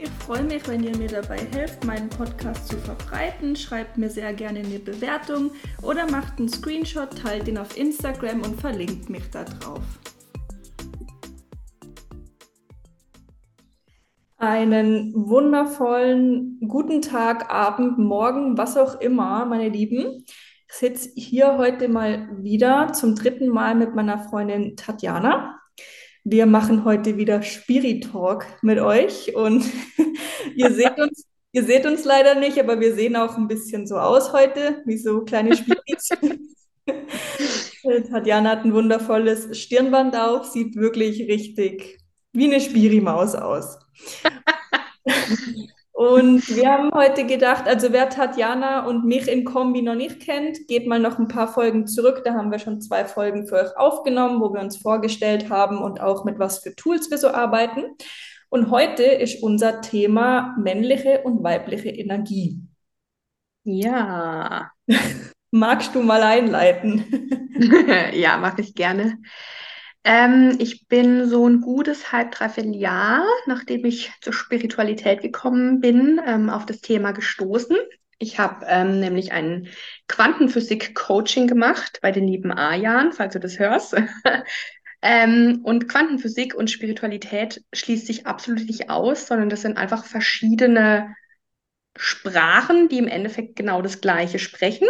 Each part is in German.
Ich freue mich, wenn ihr mir dabei helft, meinen Podcast zu verbreiten. Schreibt mir sehr gerne eine Bewertung oder macht einen Screenshot, teilt ihn auf Instagram und verlinkt mich da drauf. Einen wundervollen guten Tag, Abend, Morgen, was auch immer, meine Lieben. Ich sitze hier heute mal wieder zum dritten Mal mit meiner Freundin Tatjana. Wir machen heute wieder Spirit Talk mit euch und ihr seht uns, ihr seht uns leider nicht, aber wir sehen auch ein bisschen so aus heute, wie so kleine Spirits. Tatjana hat ein wundervolles Stirnband auf, sieht wirklich richtig wie eine Spirimaus aus. Und wir haben heute gedacht, also wer Tatjana und mich in Kombi noch nicht kennt, geht mal noch ein paar Folgen zurück. Da haben wir schon zwei Folgen für euch aufgenommen, wo wir uns vorgestellt haben und auch mit was für Tools wir so arbeiten. Und heute ist unser Thema männliche und weibliche Energie. Ja. Magst du mal einleiten? ja, mache ich gerne. Ähm, ich bin so ein gutes halb, dreiviertel Jahr, nachdem ich zur Spiritualität gekommen bin, ähm, auf das Thema gestoßen. Ich habe ähm, nämlich ein Quantenphysik-Coaching gemacht bei den lieben Ajan, falls du das hörst. ähm, und Quantenphysik und Spiritualität schließt sich absolut nicht aus, sondern das sind einfach verschiedene Sprachen, die im Endeffekt genau das Gleiche sprechen.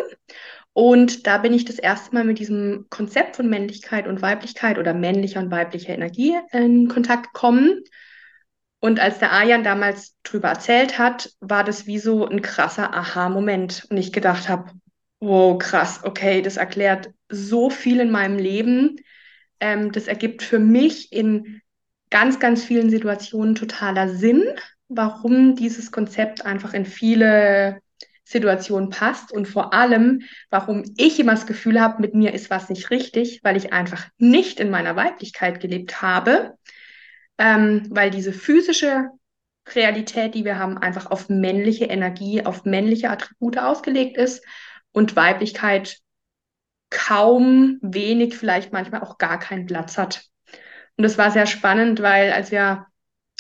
Und da bin ich das erste Mal mit diesem Konzept von Männlichkeit und Weiblichkeit oder männlicher und weiblicher Energie in Kontakt gekommen. Und als der Arjan damals drüber erzählt hat, war das wie so ein krasser Aha-Moment. Und ich gedacht habe, wow, krass, okay, das erklärt so viel in meinem Leben. Ähm, das ergibt für mich in ganz, ganz vielen Situationen totaler Sinn, warum dieses Konzept einfach in viele Situation passt und vor allem, warum ich immer das Gefühl habe, mit mir ist was nicht richtig, weil ich einfach nicht in meiner Weiblichkeit gelebt habe, ähm, weil diese physische Realität, die wir haben, einfach auf männliche Energie, auf männliche Attribute ausgelegt ist und Weiblichkeit kaum, wenig, vielleicht manchmal auch gar keinen Platz hat. Und das war sehr spannend, weil als wir,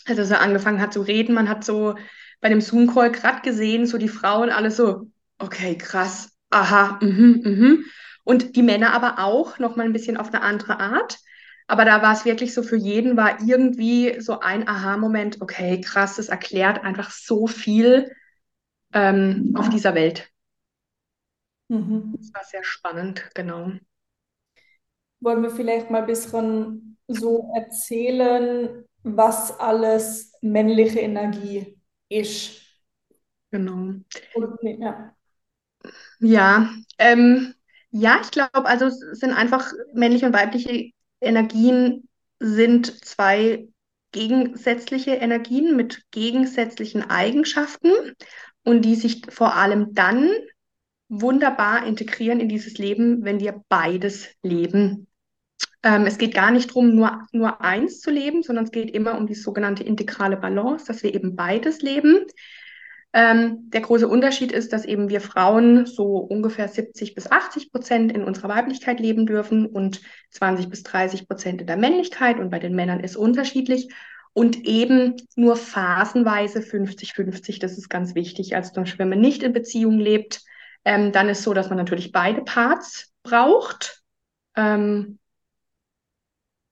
als er so angefangen hat zu reden, man hat so bei dem Zoom-Call gerade gesehen, so die Frauen alle so, okay, krass, aha, mhm, mhm. Und die Männer aber auch noch mal ein bisschen auf eine andere Art. Aber da war es wirklich so, für jeden war irgendwie so ein Aha-Moment, okay, krass, das erklärt einfach so viel ähm, auf dieser Welt. Mhm. Das war sehr spannend, genau. Wollen wir vielleicht mal ein bisschen so erzählen, was alles männliche Energie ist. Genau. ja. Ja, ähm, ja, ich glaube, also es sind einfach männliche und weibliche Energien sind zwei gegensätzliche Energien mit gegensätzlichen Eigenschaften und die sich vor allem dann wunderbar integrieren in dieses Leben, wenn wir beides leben. Ähm, es geht gar nicht darum, nur, nur eins zu leben, sondern es geht immer um die sogenannte integrale Balance, dass wir eben beides leben. Ähm, der große Unterschied ist, dass eben wir Frauen so ungefähr 70 bis 80 Prozent in unserer Weiblichkeit leben dürfen und 20 bis 30 Prozent in der Männlichkeit und bei den Männern ist unterschiedlich und eben nur phasenweise 50-50. Das ist ganz wichtig. Also wenn man nicht in Beziehung lebt, ähm, dann ist so, dass man natürlich beide Parts braucht. Ähm,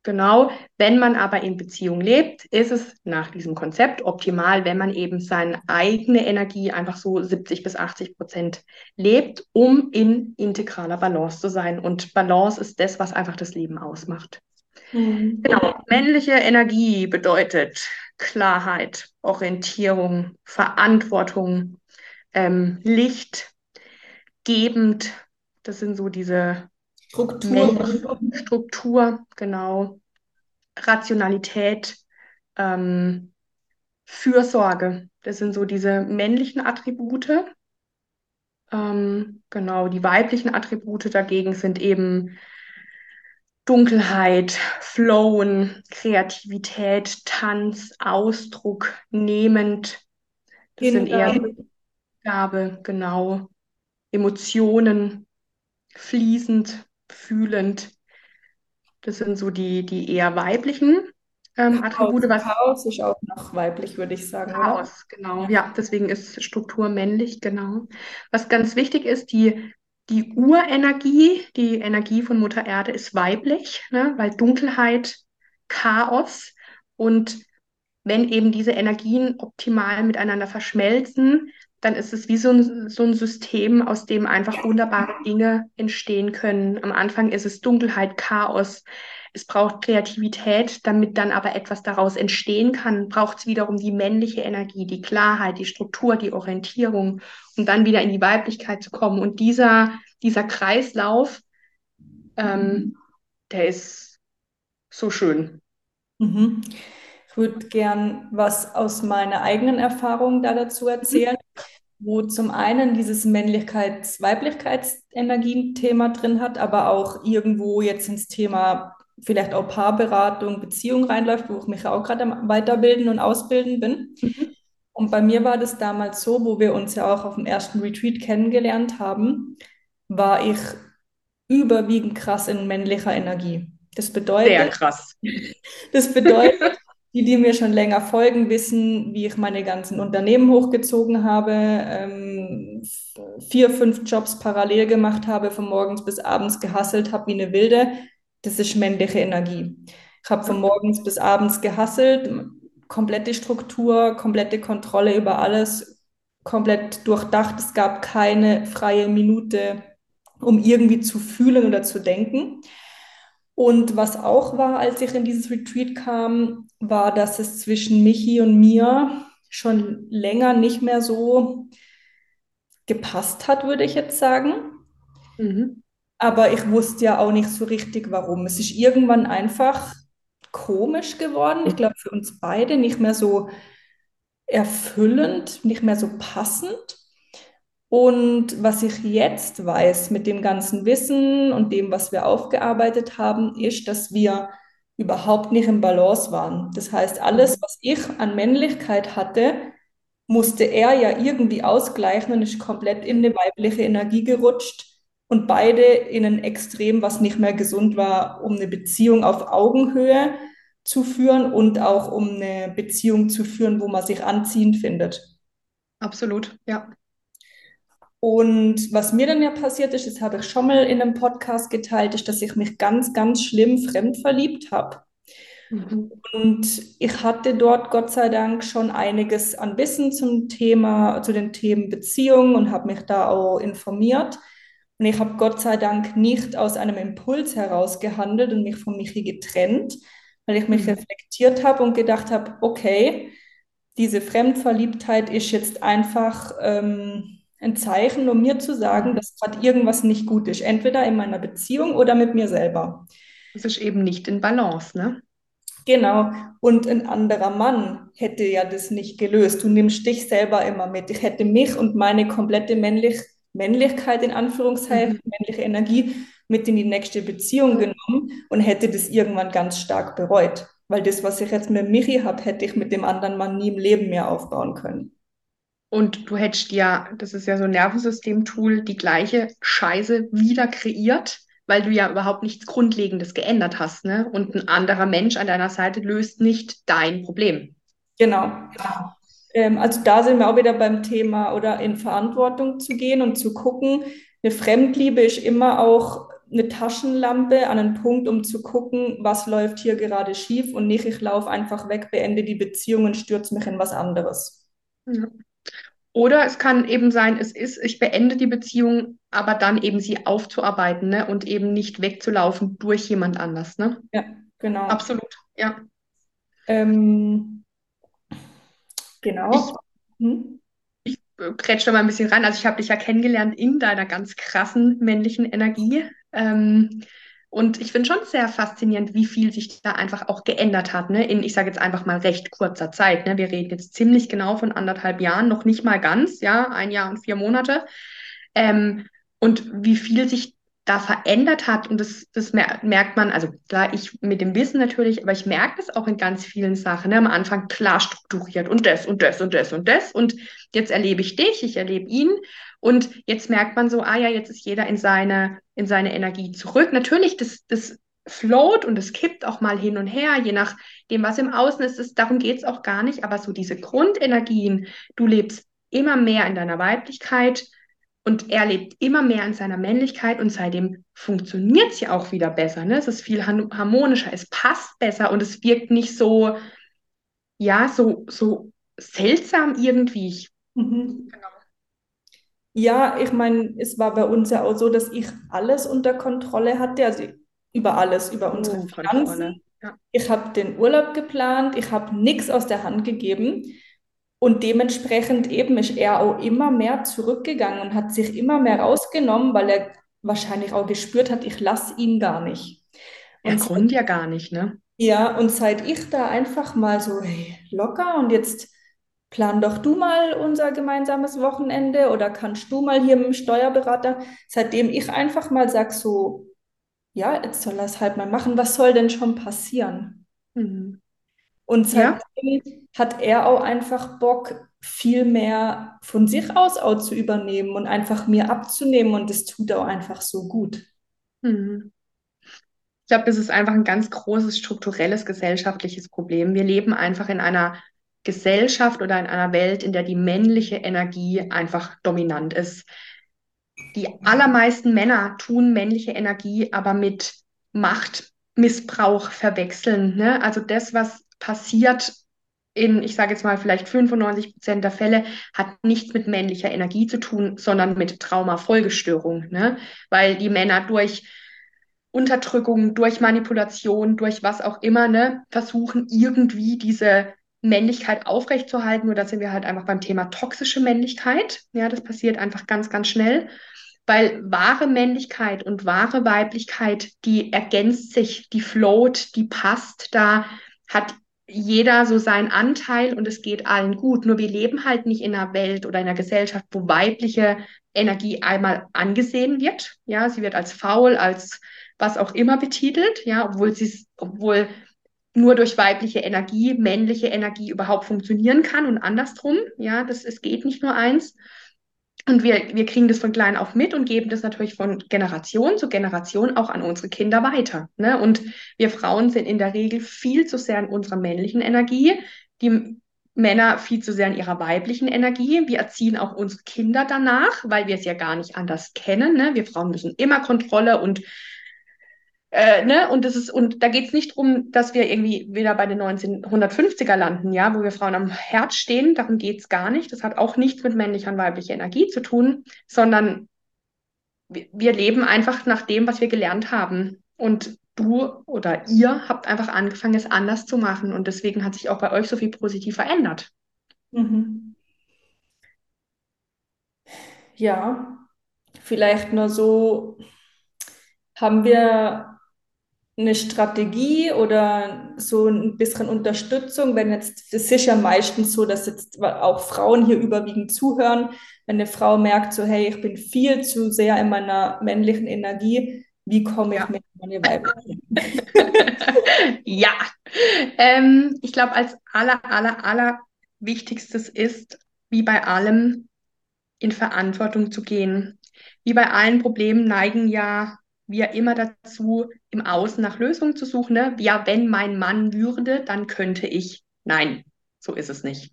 Genau. Wenn man aber in Beziehung lebt, ist es nach diesem Konzept optimal, wenn man eben seine eigene Energie einfach so 70 bis 80 Prozent lebt, um in integraler Balance zu sein. Und Balance ist das, was einfach das Leben ausmacht. Mhm. Genau. Männliche Energie bedeutet Klarheit, Orientierung, Verantwortung, ähm, Licht, gebend, Das sind so diese Struktur. Struktur, genau. Rationalität, ähm, Fürsorge. Das sind so diese männlichen Attribute. Ähm, genau, die weiblichen Attribute dagegen sind eben Dunkelheit, Flowen, Kreativität, Tanz, Ausdruck, nehmend. Das sind eher Gabe, genau. Emotionen, fließend, fühlend. Das sind so die, die eher weiblichen ähm, Attribute. Was Chaos ist auch noch weiblich, würde ich sagen. Chaos, oder? genau. Ja, deswegen ist Struktur männlich, genau. Was ganz wichtig ist, die, die Urenergie, die Energie von Mutter Erde ist weiblich, ne? weil Dunkelheit, Chaos und wenn eben diese Energien optimal miteinander verschmelzen, dann ist es wie so ein, so ein System, aus dem einfach wunderbare Dinge entstehen können. Am Anfang ist es Dunkelheit, Chaos. Es braucht Kreativität, damit dann aber etwas daraus entstehen kann, braucht es wiederum die männliche Energie, die Klarheit, die Struktur, die Orientierung, um dann wieder in die Weiblichkeit zu kommen. Und dieser, dieser Kreislauf, ähm, der ist so schön. Mhm. Ich würde gern was aus meiner eigenen Erfahrung da dazu erzählen, wo zum einen dieses Männlichkeits-Weiblichkeitsenergien-Thema drin hat, aber auch irgendwo jetzt ins Thema vielleicht auch Paarberatung, Beziehung reinläuft, wo ich mich auch gerade am Weiterbilden und Ausbilden bin. Mhm. Und bei mir war das damals so, wo wir uns ja auch auf dem ersten Retreat kennengelernt haben, war ich überwiegend krass in männlicher Energie. Das bedeutet, Sehr krass. Das bedeutet, die, die mir schon länger folgen, wissen, wie ich meine ganzen Unternehmen hochgezogen habe, ähm, vier, fünf Jobs parallel gemacht habe, von morgens bis abends gehasselt habe wie eine Wilde das ist männliche Energie. Ich habe von morgens bis abends gehasselt, komplette Struktur, komplette Kontrolle über alles, komplett durchdacht. Es gab keine freie Minute, um irgendwie zu fühlen oder zu denken. Und was auch war, als ich in dieses Retreat kam, war, dass es zwischen Michi und mir schon länger nicht mehr so gepasst hat, würde ich jetzt sagen. Mhm. Aber ich wusste ja auch nicht so richtig, warum. Es ist irgendwann einfach komisch geworden. Ich glaube, für uns beide nicht mehr so erfüllend, nicht mehr so passend. Und was ich jetzt weiß mit dem ganzen Wissen und dem, was wir aufgearbeitet haben, ist, dass wir überhaupt nicht im Balance waren. Das heißt, alles, was ich an Männlichkeit hatte, musste er ja irgendwie ausgleichen und ist komplett in eine weibliche Energie gerutscht und beide in ein Extrem, was nicht mehr gesund war, um eine Beziehung auf Augenhöhe zu führen und auch um eine Beziehung zu führen, wo man sich anziehend findet. Absolut, ja. Und was mir dann ja passiert ist, das habe ich schon mal in einem Podcast geteilt, ist, dass ich mich ganz, ganz schlimm fremd verliebt habe. Mhm. Und ich hatte dort Gott sei Dank schon einiges an Wissen zum Thema, zu den Themen Beziehung und habe mich da auch informiert. Und ich habe Gott sei Dank nicht aus einem Impuls heraus gehandelt und mich von Michi getrennt, weil ich mich mhm. reflektiert habe und gedacht habe, okay, diese Fremdverliebtheit ist jetzt einfach ähm, ein Zeichen, um mir zu sagen, dass gerade irgendwas nicht gut ist, entweder in meiner Beziehung oder mit mir selber. Das ist eben nicht in Balance, ne? Genau. Und ein anderer Mann hätte ja das nicht gelöst. Du nimmst dich selber immer mit. Ich hätte mich und meine komplette männlich Männlichkeit in Anführungszeichen, mhm. männliche Energie mit in die nächste Beziehung genommen und hätte das irgendwann ganz stark bereut. Weil das, was ich jetzt mit Michi habe, hätte ich mit dem anderen Mann nie im Leben mehr aufbauen können. Und du hättest ja, das ist ja so ein Nervensystem-Tool, die gleiche Scheiße wieder kreiert, weil du ja überhaupt nichts Grundlegendes geändert hast. Ne? Und ein anderer Mensch an deiner Seite löst nicht dein Problem. Genau. Ähm, also da sind wir auch wieder beim Thema oder in Verantwortung zu gehen und zu gucken. Eine Fremdliebe ist immer auch eine Taschenlampe an einen Punkt, um zu gucken, was läuft hier gerade schief und nicht, ich laufe einfach weg, beende die Beziehung und stürze mich in was anderes. Ja. Oder es kann eben sein, es ist, ich beende die Beziehung, aber dann eben sie aufzuarbeiten ne? und eben nicht wegzulaufen durch jemand anders. Ne? Ja, genau. Absolut, ja. Ähm, Genau. Ich, hm? ich grätsch da mal ein bisschen rein. Also ich habe dich ja kennengelernt in deiner ganz krassen männlichen Energie. Ähm, und ich finde schon sehr faszinierend, wie viel sich da einfach auch geändert hat, ne? In, ich sage jetzt einfach mal recht kurzer Zeit. Ne? Wir reden jetzt ziemlich genau von anderthalb Jahren, noch nicht mal ganz, ja, ein Jahr und vier Monate. Ähm, und wie viel sich da verändert hat. Und das, das merkt man, also klar, ich mit dem Wissen natürlich, aber ich merke das auch in ganz vielen Sachen. Ne? Am Anfang klar strukturiert und das und das und das und das. Und jetzt erlebe ich dich, ich erlebe ihn. Und jetzt merkt man so, ah ja, jetzt ist jeder in seine, in seine Energie zurück. Natürlich, das, das float und es kippt auch mal hin und her, je nachdem, was im Außen ist. Das, darum geht es auch gar nicht. Aber so diese Grundenergien, du lebst immer mehr in deiner Weiblichkeit und er lebt immer mehr in seiner Männlichkeit und seitdem funktioniert es ja auch wieder besser. Ne? Es ist viel harmonischer, es passt besser und es wirkt nicht so, ja, so, so seltsam irgendwie. Mhm. Genau. Ja, ich meine, es war bei uns ja auch so, dass ich alles unter Kontrolle hatte, also über alles, über unsere oh, Finanzen. Ja. Ich habe den Urlaub geplant, ich habe nichts aus der Hand gegeben. Und dementsprechend eben ist er auch immer mehr zurückgegangen und hat sich immer mehr rausgenommen, weil er wahrscheinlich auch gespürt hat, ich lasse ihn gar nicht. Und er ja gar nicht, ne? Ja, und seit ich da einfach mal so, hey, locker und jetzt plan doch du mal unser gemeinsames Wochenende oder kannst du mal hier mit dem Steuerberater, seitdem ich einfach mal sage so, ja, jetzt soll er es halt mal machen, was soll denn schon passieren? Mhm. Und seitdem ja. hat er auch einfach Bock, viel mehr von sich aus auch zu übernehmen und einfach mir abzunehmen. Und das tut auch einfach so gut. Mhm. Ich glaube, das ist einfach ein ganz großes strukturelles gesellschaftliches Problem. Wir leben einfach in einer Gesellschaft oder in einer Welt, in der die männliche Energie einfach dominant ist. Die allermeisten Männer tun männliche Energie aber mit Machtmissbrauch verwechseln. Ne? Also das, was passiert in, ich sage jetzt mal, vielleicht 95 Prozent der Fälle, hat nichts mit männlicher Energie zu tun, sondern mit Traumafolgestörung. Ne? Weil die Männer durch Unterdrückung, durch Manipulation, durch was auch immer, ne, versuchen irgendwie diese Männlichkeit aufrechtzuerhalten. Nur da sind wir halt einfach beim Thema toxische Männlichkeit. Ja, das passiert einfach ganz, ganz schnell. Weil wahre Männlichkeit und wahre Weiblichkeit, die ergänzt sich, die float, die passt. Da hat jeder so seinen Anteil und es geht allen gut. Nur wir leben halt nicht in einer Welt oder in einer Gesellschaft, wo weibliche Energie einmal angesehen wird. Ja, sie wird als faul, als was auch immer betitelt, ja, obwohl sie obwohl nur durch weibliche Energie männliche Energie überhaupt funktionieren kann und andersrum. Ja, das es geht nicht nur eins. Und wir, wir kriegen das von klein auf mit und geben das natürlich von Generation zu Generation auch an unsere Kinder weiter. Ne? Und wir Frauen sind in der Regel viel zu sehr in unserer männlichen Energie, die Männer viel zu sehr in ihrer weiblichen Energie. Wir erziehen auch unsere Kinder danach, weil wir es ja gar nicht anders kennen. Ne? Wir Frauen müssen immer Kontrolle und äh, ne? Und das ist, und da geht es nicht darum, dass wir irgendwie wieder bei den 1950er landen, ja, wo wir Frauen am Herz stehen. Darum geht es gar nicht. Das hat auch nichts mit männlicher und weiblicher Energie zu tun, sondern wir, leben einfach nach dem, was wir gelernt haben. Und du oder ihr habt einfach angefangen, es anders zu machen. Und deswegen hat sich auch bei euch so viel positiv verändert. Mhm. Ja, vielleicht nur so haben wir eine Strategie oder so ein bisschen Unterstützung, wenn jetzt, das ist ja meistens so, dass jetzt auch Frauen hier überwiegend zuhören, wenn eine Frau merkt, so, hey, ich bin viel zu sehr in meiner männlichen Energie, wie komme ich ja. mit meiner weiblichen? ja, ähm, ich glaube, als aller, aller, aller Wichtigstes ist, wie bei allem, in Verantwortung zu gehen. Wie bei allen Problemen neigen ja wir immer dazu, im Außen nach Lösungen zu suchen. Ne? Ja, wenn mein Mann würde, dann könnte ich. Nein, so ist es nicht.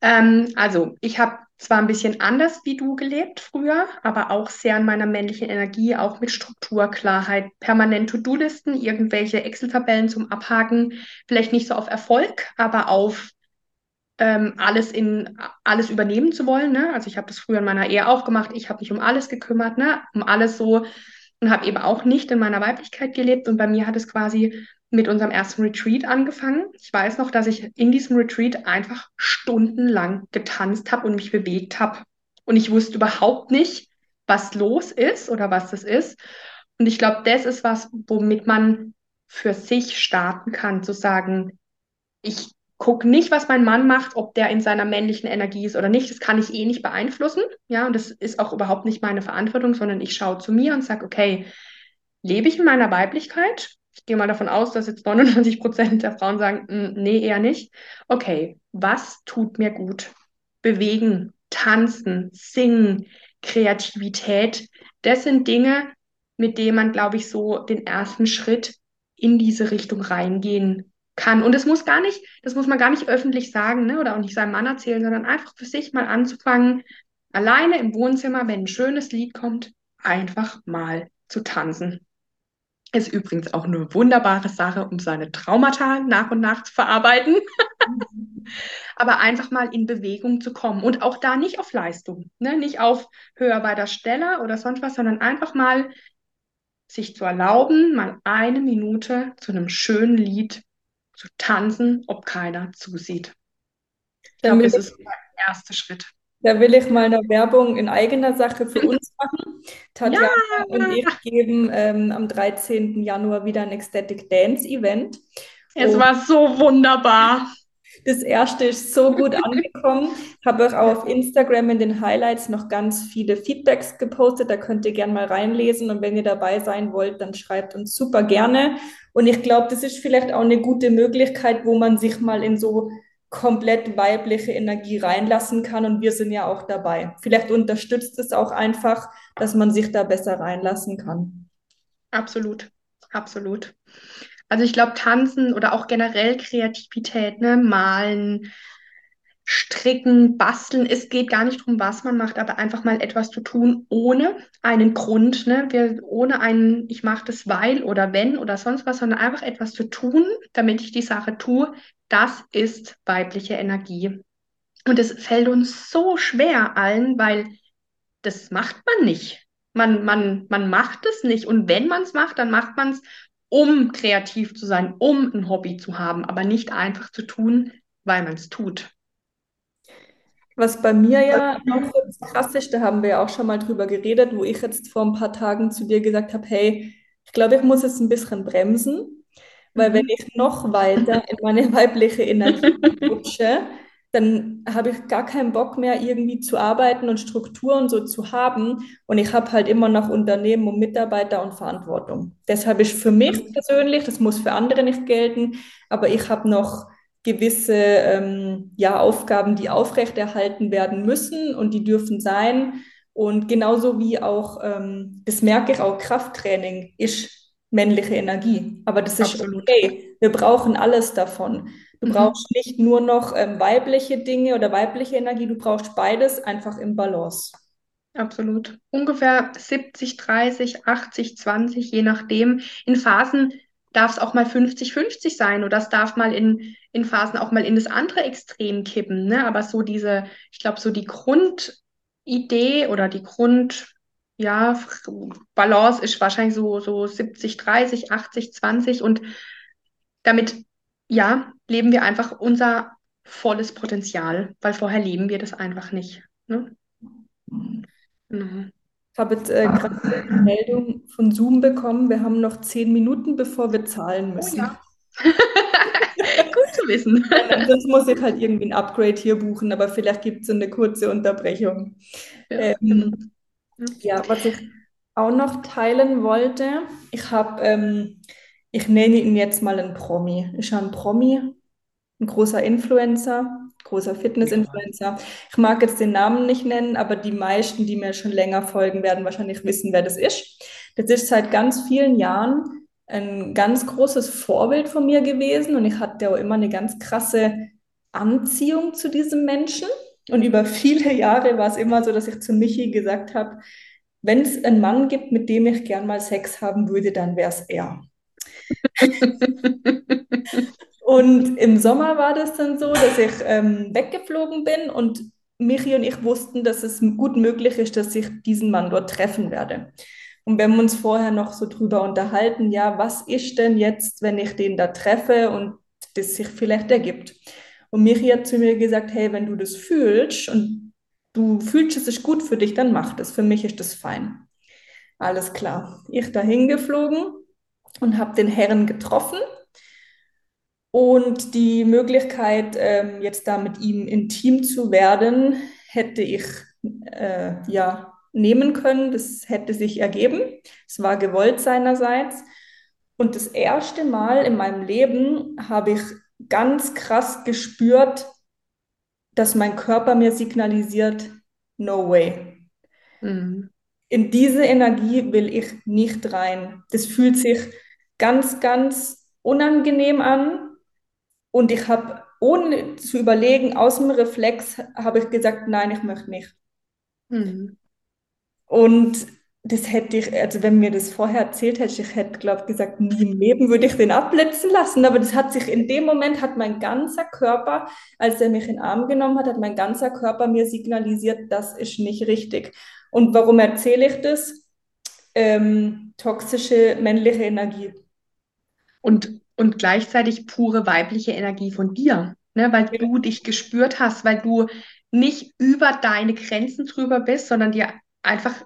Ähm, also, ich habe zwar ein bisschen anders wie du gelebt früher, aber auch sehr in meiner männlichen Energie, auch mit Struktur, Klarheit, permanent To-Do-Listen, irgendwelche Excel-Tabellen zum Abhaken, vielleicht nicht so auf Erfolg, aber auf ähm, alles in alles übernehmen zu wollen. Ne? Also ich habe das früher in meiner Ehe auch gemacht. Ich habe mich um alles gekümmert, ne? um alles so und habe eben auch nicht in meiner Weiblichkeit gelebt. Und bei mir hat es quasi mit unserem ersten Retreat angefangen. Ich weiß noch, dass ich in diesem Retreat einfach stundenlang getanzt habe und mich bewegt habe. Und ich wusste überhaupt nicht, was los ist oder was das ist. Und ich glaube, das ist was, womit man für sich starten kann, zu sagen, ich gucke nicht, was mein Mann macht, ob der in seiner männlichen Energie ist oder nicht. Das kann ich eh nicht beeinflussen. Ja, und das ist auch überhaupt nicht meine Verantwortung, sondern ich schaue zu mir und sage, okay, lebe ich in meiner Weiblichkeit? Ich gehe mal davon aus, dass jetzt 99 Prozent der Frauen sagen, hm, nee, eher nicht. Okay, was tut mir gut? Bewegen, tanzen, singen, Kreativität. Das sind Dinge, mit denen man, glaube ich, so den ersten Schritt in diese Richtung reingehen kann. Und das muss gar nicht, das muss man gar nicht öffentlich sagen, ne, oder auch nicht seinem Mann erzählen, sondern einfach für sich mal anzufangen, alleine im Wohnzimmer, wenn ein schönes Lied kommt, einfach mal zu tanzen. Ist übrigens auch eine wunderbare Sache, um seine Traumata nach und nach zu verarbeiten. Aber einfach mal in Bewegung zu kommen und auch da nicht auf Leistung, ne? nicht auf höher bei der Stelle oder sonst was, sondern einfach mal sich zu erlauben, mal eine Minute zu einem schönen Lied zu tanzen, ob keiner zusieht. Ich glaube, das ist der erste Schritt. Da will ich mal eine Werbung in eigener Sache für uns machen. Tatjana ja. und ich geben ähm, am 13. Januar wieder ein Ecstatic Dance Event. Es und war so wunderbar. Das erste ist so gut angekommen. Habe auch auf Instagram in den Highlights noch ganz viele Feedbacks gepostet. Da könnt ihr gerne mal reinlesen. Und wenn ihr dabei sein wollt, dann schreibt uns super gerne. Und ich glaube, das ist vielleicht auch eine gute Möglichkeit, wo man sich mal in so komplett weibliche Energie reinlassen kann. Und wir sind ja auch dabei. Vielleicht unterstützt es auch einfach, dass man sich da besser reinlassen kann. Absolut, absolut. Also ich glaube, Tanzen oder auch generell Kreativität, ne, malen, stricken, basteln. Es geht gar nicht darum, was man macht, aber einfach mal etwas zu tun ohne einen Grund, ne? Wir, ohne einen, ich mache das weil oder wenn oder sonst was, sondern einfach etwas zu tun, damit ich die Sache tue. Das ist weibliche Energie. Und es fällt uns so schwer allen, weil das macht man nicht. Man, man, man macht es nicht. Und wenn man es macht, dann macht man es, um kreativ zu sein, um ein Hobby zu haben, aber nicht einfach zu tun, weil man es tut. Was bei mir ja noch krass ist, da haben wir ja auch schon mal drüber geredet, wo ich jetzt vor ein paar Tagen zu dir gesagt habe, hey, ich glaube, ich muss jetzt ein bisschen bremsen, weil wenn mhm. ich noch weiter in meine weibliche Energie rutsche, dann habe ich gar keinen Bock mehr, irgendwie zu arbeiten und Strukturen so zu haben. Und ich habe halt immer noch Unternehmen und Mitarbeiter und Verantwortung. Deshalb ist für mich persönlich, das muss für andere nicht gelten, aber ich habe noch gewisse ähm, ja, Aufgaben, die aufrechterhalten werden müssen und die dürfen sein. Und genauso wie auch, ähm, das merke ich auch, Krafttraining ist männliche Energie. Aber das ist Absolut. okay. Wir brauchen alles davon. Du mhm. brauchst nicht nur noch ähm, weibliche Dinge oder weibliche Energie, du brauchst beides einfach im Balance. Absolut. Ungefähr 70, 30, 80, 20, je nachdem. In Phasen darf es auch mal 50-50 sein oder es darf mal in, in Phasen auch mal in das andere Extrem kippen. Ne? Aber so diese, ich glaube, so die Grundidee oder die Grund, ja, Balance ist wahrscheinlich so, so 70, 30, 80, 20 und damit, ja, leben wir einfach unser volles Potenzial, weil vorher leben wir das einfach nicht. Ne? Genau. Ich habe jetzt äh, gerade eine Meldung von Zoom bekommen. Wir haben noch zehn Minuten, bevor wir zahlen müssen. Oh ja. Gut zu wissen. Sonst muss ich halt irgendwie ein Upgrade hier buchen, aber vielleicht gibt es eine kurze Unterbrechung. Ja, ähm. Ja, was ich auch noch teilen wollte, ich habe, ähm, ich nenne ihn jetzt mal ein Promi. Ist ja ein Promi, ein großer Influencer, großer Fitness-Influencer. Ich mag jetzt den Namen nicht nennen, aber die meisten, die mir schon länger folgen, werden wahrscheinlich wissen, wer das ist. Das ist seit ganz vielen Jahren ein ganz großes Vorbild von mir gewesen und ich hatte auch immer eine ganz krasse Anziehung zu diesem Menschen. Und über viele Jahre war es immer so, dass ich zu Michi gesagt habe, wenn es einen Mann gibt, mit dem ich gern mal Sex haben würde, dann wäre es er. Und im Sommer war das dann so, dass ich ähm, weggeflogen bin und Michi und ich wussten, dass es gut möglich ist, dass ich diesen Mann dort treffen werde. Und wenn wir uns vorher noch so drüber unterhalten, ja, was ist denn jetzt, wenn ich den da treffe und das sich vielleicht ergibt? Und Miri hat zu mir gesagt, hey, wenn du das fühlst und du fühlst, es ist gut für dich, dann mach das. Für mich ist das fein. Alles klar. Ich dahin geflogen und habe den Herren getroffen und die Möglichkeit, ähm, jetzt da mit ihm intim zu werden, hätte ich äh, ja nehmen können. Das hätte sich ergeben. Es war gewollt seinerseits. Und das erste Mal in meinem Leben habe ich ganz krass gespürt, dass mein Körper mir signalisiert, no way. Mhm. In diese Energie will ich nicht rein. Das fühlt sich ganz, ganz unangenehm an. Und ich habe, ohne zu überlegen, aus dem Reflex, habe ich gesagt, nein, ich möchte nicht. Mhm. Und das hätte ich, also wenn mir das vorher erzählt hätte, ich hätte, glaube ich, gesagt, nie im Leben würde ich den abblitzen lassen. Aber das hat sich in dem Moment, hat mein ganzer Körper, als er mich in den Arm genommen hat, hat mein ganzer Körper mir signalisiert, das ist nicht richtig. Und warum erzähle ich das? Ähm, toxische männliche Energie. Und, und gleichzeitig pure weibliche Energie von dir, ne? weil ja. du dich gespürt hast, weil du nicht über deine Grenzen drüber bist, sondern dir einfach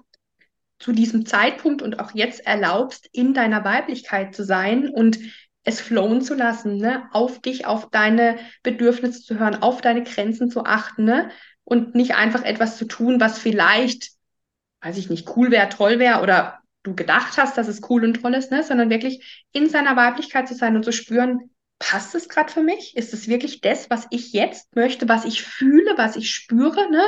zu diesem Zeitpunkt und auch jetzt erlaubst, in deiner Weiblichkeit zu sein und es flowen zu lassen, ne? auf dich, auf deine Bedürfnisse zu hören, auf deine Grenzen zu achten ne? und nicht einfach etwas zu tun, was vielleicht, weiß ich nicht, cool wäre, toll wäre oder du gedacht hast, dass es cool und toll ist, ne? sondern wirklich in seiner Weiblichkeit zu sein und zu spüren, passt es gerade für mich? Ist es wirklich das, was ich jetzt möchte, was ich fühle, was ich spüre? Ne?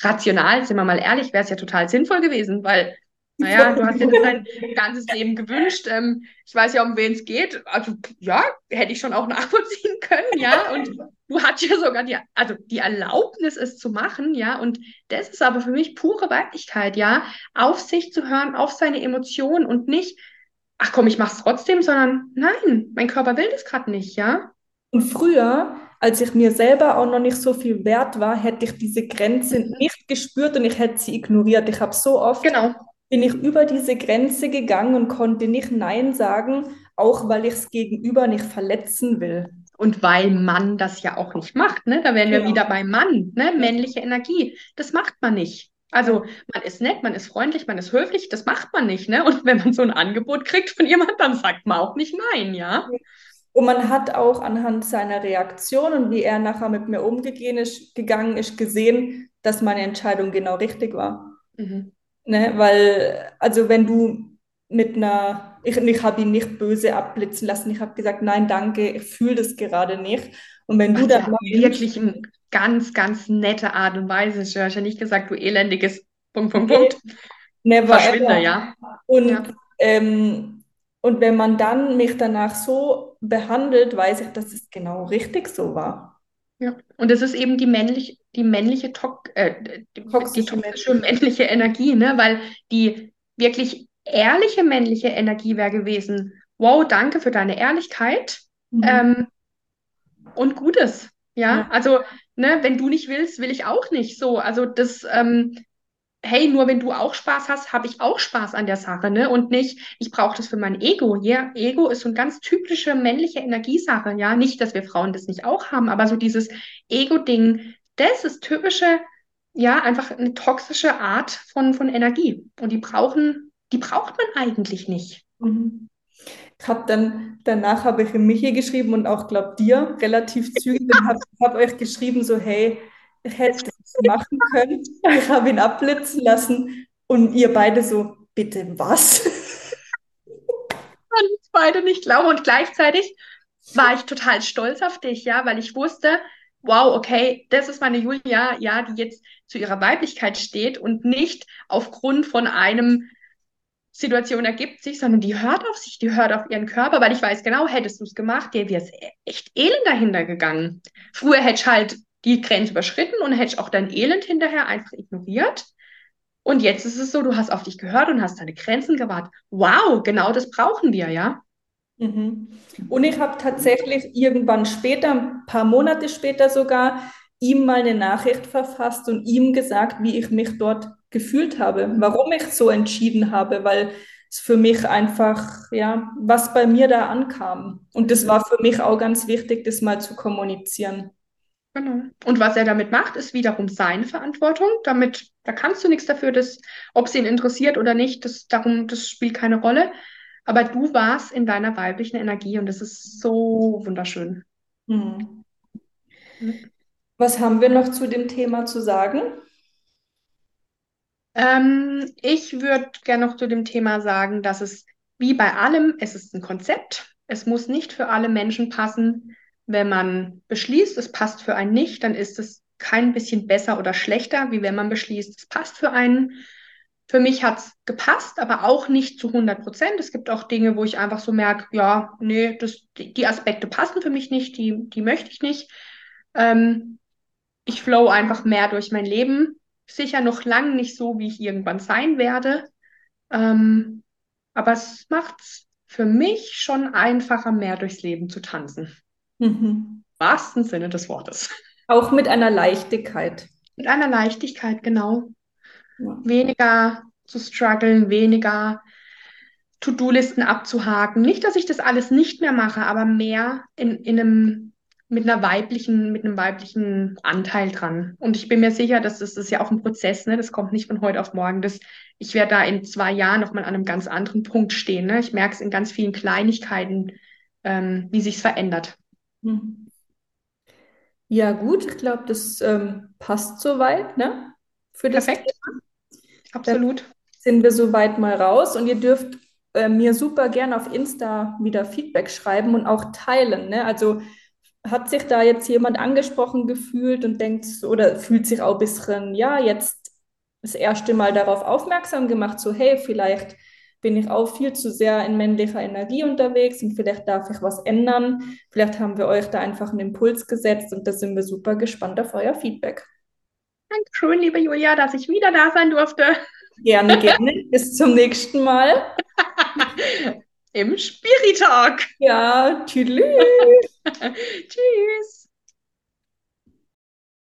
Rational, sind wir mal ehrlich, wäre es ja total sinnvoll gewesen, weil naja, du hast dir das dein ganzes Leben gewünscht. Ähm, ich weiß ja, um wen es geht. Also ja, hätte ich schon auch nachvollziehen können, ja. Und du hattest ja sogar die, also die Erlaubnis, es zu machen, ja. Und das ist aber für mich pure Weiblichkeit, ja. Auf sich zu hören, auf seine Emotionen und nicht, ach komm, ich mach's trotzdem, sondern nein, mein Körper will das gerade nicht, ja. Und früher, als ich mir selber auch noch nicht so viel wert war, hätte ich diese Grenze mhm. nicht gespürt und ich hätte sie ignoriert. Ich habe so oft genau bin ich über diese Grenze gegangen und konnte nicht Nein sagen, auch weil ich es gegenüber nicht verletzen will. Und weil man das ja auch nicht macht, ne? Da wären wir ja. wieder bei Mann, ne? Männliche Energie. Das macht man nicht. Also man ist nett, man ist freundlich, man ist höflich, das macht man nicht, ne? Und wenn man so ein Angebot kriegt von jemandem, dann sagt man auch nicht nein, ja. Und man hat auch anhand seiner Reaktion und wie er nachher mit mir umgegangen ist, gegangen ist, gesehen, dass meine Entscheidung genau richtig war. Mhm. Ne? Weil, also wenn du mit einer, ich, ich habe ihn nicht böse abblitzen lassen, ich habe gesagt, nein, danke, ich fühle das gerade nicht. Und wenn Was du dann wirklich eine ganz, ganz nette Art und Weise, ich habe ja nicht gesagt, du elendiges Punkt, Punkt, Punkt. Never Verschwinde, ever. ja. Und, ja. Ähm, und wenn man dann mich danach so behandelt, weiß ich, dass es genau richtig so war. Ja, und es ist eben die männliche, die männliche Tok äh, die, toxische, die toxische männliche Energie, ne? Weil die wirklich ehrliche männliche Energie wäre gewesen, wow, danke für deine Ehrlichkeit mhm. ähm, und Gutes. Ja? ja, also, ne, wenn du nicht willst, will ich auch nicht. So, also das, ähm, hey, nur wenn du auch Spaß hast, habe ich auch Spaß an der Sache, ne? Und nicht, ich brauche das für mein Ego. Ja, Ego ist so eine ganz typische männliche Energiesache, ja. Nicht, dass wir Frauen das nicht auch haben, aber so dieses Ego-Ding, das ist typische, ja, einfach eine toxische Art von, von Energie. Und die brauchen, die braucht man eigentlich nicht. Mhm. Ich habe dann, danach habe ich in Michi geschrieben und auch, glaub dir, relativ zügig, habe hab euch geschrieben, so, hey, ich hätte das machen können. Ich habe ihn abblitzen lassen und ihr beide so, bitte was? Und beide nicht glauben und gleichzeitig war ich total stolz auf dich, ja, weil ich wusste, wow, okay, das ist meine Julia, ja, die jetzt zu ihrer Weiblichkeit steht und nicht aufgrund von einem Situation ergibt sich, sondern die hört auf sich, die hört auf ihren Körper, weil ich weiß genau, hättest du es gemacht, dir wäre es echt elend dahinter gegangen. Früher hätte ich halt die Grenze überschritten und hättest auch dein Elend hinterher einfach ignoriert. Und jetzt ist es so, du hast auf dich gehört und hast deine Grenzen gewahrt. Wow, genau das brauchen wir, ja. Mhm. Und ich habe tatsächlich irgendwann später, ein paar Monate später sogar, ihm mal eine Nachricht verfasst und ihm gesagt, wie ich mich dort gefühlt habe, warum ich so entschieden habe, weil ist für mich einfach, ja, was bei mir da ankam. Und das war für mich auch ganz wichtig, das mal zu kommunizieren. Genau. Und was er damit macht, ist wiederum seine Verantwortung. Damit, da kannst du nichts dafür, dass, ob es ihn interessiert oder nicht, das, darum, das spielt keine Rolle. Aber du warst in deiner weiblichen Energie und das ist so wunderschön. Mhm. Was haben wir noch zu dem Thema zu sagen? Ähm, ich würde gerne noch zu dem Thema sagen, dass es wie bei allem, es ist ein Konzept. Es muss nicht für alle Menschen passen wenn man beschließt, es passt für einen nicht, dann ist es kein bisschen besser oder schlechter, wie wenn man beschließt, es passt für einen. Für mich hat es gepasst, aber auch nicht zu 100 Prozent. Es gibt auch Dinge, wo ich einfach so merke, ja, nee, das, die, die Aspekte passen für mich nicht, die, die möchte ich nicht. Ähm, ich flow einfach mehr durch mein Leben. Sicher noch lang nicht so, wie ich irgendwann sein werde. Ähm, aber es macht es für mich schon einfacher, mehr durchs Leben zu tanzen. Mhm. Im wahrsten Sinne des Wortes. Auch mit einer Leichtigkeit. Mit einer Leichtigkeit, genau. Ja. Weniger zu strugglen, weniger To-Do-Listen abzuhaken. Nicht, dass ich das alles nicht mehr mache, aber mehr in, in einem, mit einer weiblichen, mit einem weiblichen Anteil dran. Und ich bin mir sicher, dass das, das ist ja auch ein Prozess, ne? Das kommt nicht von heute auf morgen. Das, ich werde da in zwei Jahren nochmal an einem ganz anderen Punkt stehen. Ne? Ich merke es in ganz vielen Kleinigkeiten, ähm, wie sich es verändert. Hm. Ja, gut, ich glaube, das ähm, passt soweit, ne? Für das Perfekt. Thema. Absolut. Dann sind wir soweit mal raus und ihr dürft äh, mir super gerne auf Insta wieder Feedback schreiben und auch teilen. Ne? Also hat sich da jetzt jemand angesprochen gefühlt und denkt oder fühlt sich auch ein bisschen, ja, jetzt das erste Mal darauf aufmerksam gemacht, so hey, vielleicht bin ich auch viel zu sehr in männlicher Energie unterwegs und vielleicht darf ich was ändern. Vielleicht haben wir euch da einfach einen Impuls gesetzt und da sind wir super gespannt auf euer Feedback. Dankeschön, liebe Julia, dass ich wieder da sein durfte. Gerne, gerne. Bis zum nächsten Mal. Im Spiritalk. Ja, tschüss. tschüss.